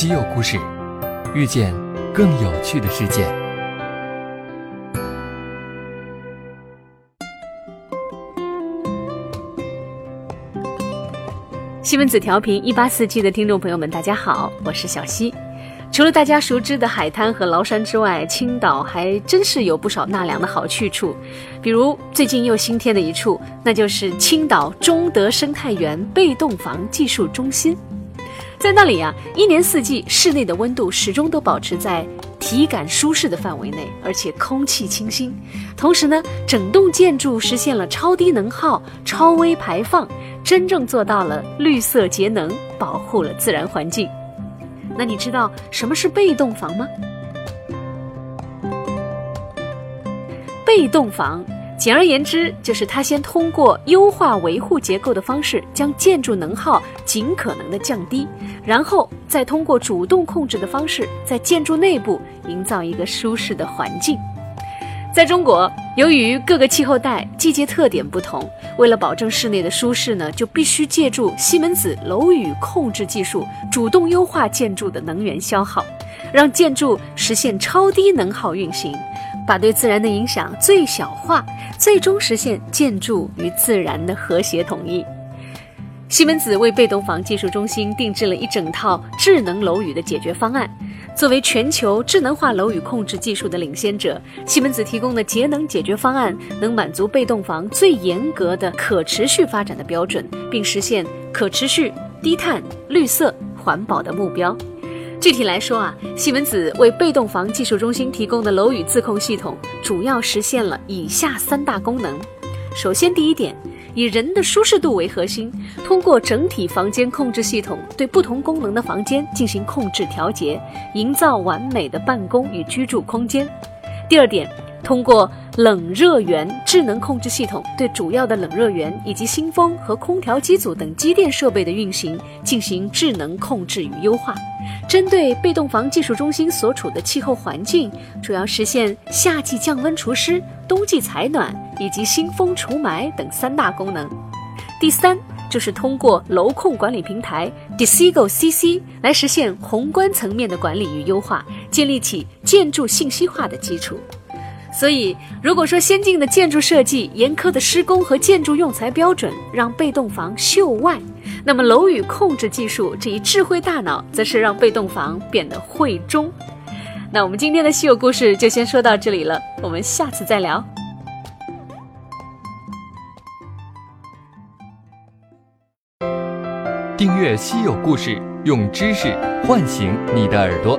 稀有故事，遇见更有趣的世界。西门子调频一八四七的听众朋友们，大家好，我是小溪。除了大家熟知的海滩和崂山之外，青岛还真是有不少纳凉的好去处。比如最近又新添的一处，那就是青岛中德生态园被动房技术中心。在那里啊，一年四季室内的温度始终都保持在体感舒适的范围内，而且空气清新。同时呢，整栋建筑实现了超低能耗、超微排放，真正做到了绿色节能，保护了自然环境。那你知道什么是被动房吗？被动房。简而言之，就是它先通过优化维护结构的方式，将建筑能耗尽可能的降低，然后再通过主动控制的方式，在建筑内部营造一个舒适的环境。在中国，由于各个气候带、季节特点不同，为了保证室内的舒适呢，就必须借助西门子楼宇控制技术，主动优化建筑的能源消耗，让建筑实现超低能耗运行。把对自然的影响最小化，最终实现建筑与自然的和谐统一。西门子为被动房技术中心定制了一整套智能楼宇的解决方案。作为全球智能化楼宇控制技术的领先者，西门子提供的节能解决方案能满足被动房最严格的可持续发展的标准，并实现可持续、低碳、绿色、环保的目标。具体来说啊，西门子为被动房技术中心提供的楼宇自控系统，主要实现了以下三大功能。首先，第一点，以人的舒适度为核心，通过整体房间控制系统对不同功能的房间进行控制调节，营造完美的办公与居住空间。第二点。通过冷热源智能控制系统，对主要的冷热源以及新风和空调机组等机电设备的运行进行智能控制与优化。针对被动房技术中心所处的气候环境，主要实现夏季降温除湿、冬季采暖以及新风除霾等三大功能。第三，就是通过楼控管理平台 Desigo CC 来实现宏观层面的管理与优化，建立起建筑信息化的基础。所以，如果说先进的建筑设计、严苛的施工和建筑用材标准让被动房秀外，那么楼宇控制技术这一智慧大脑，则是让被动房变得慧中。那我们今天的稀有故事就先说到这里了，我们下次再聊。订阅稀有故事，用知识唤醒你的耳朵。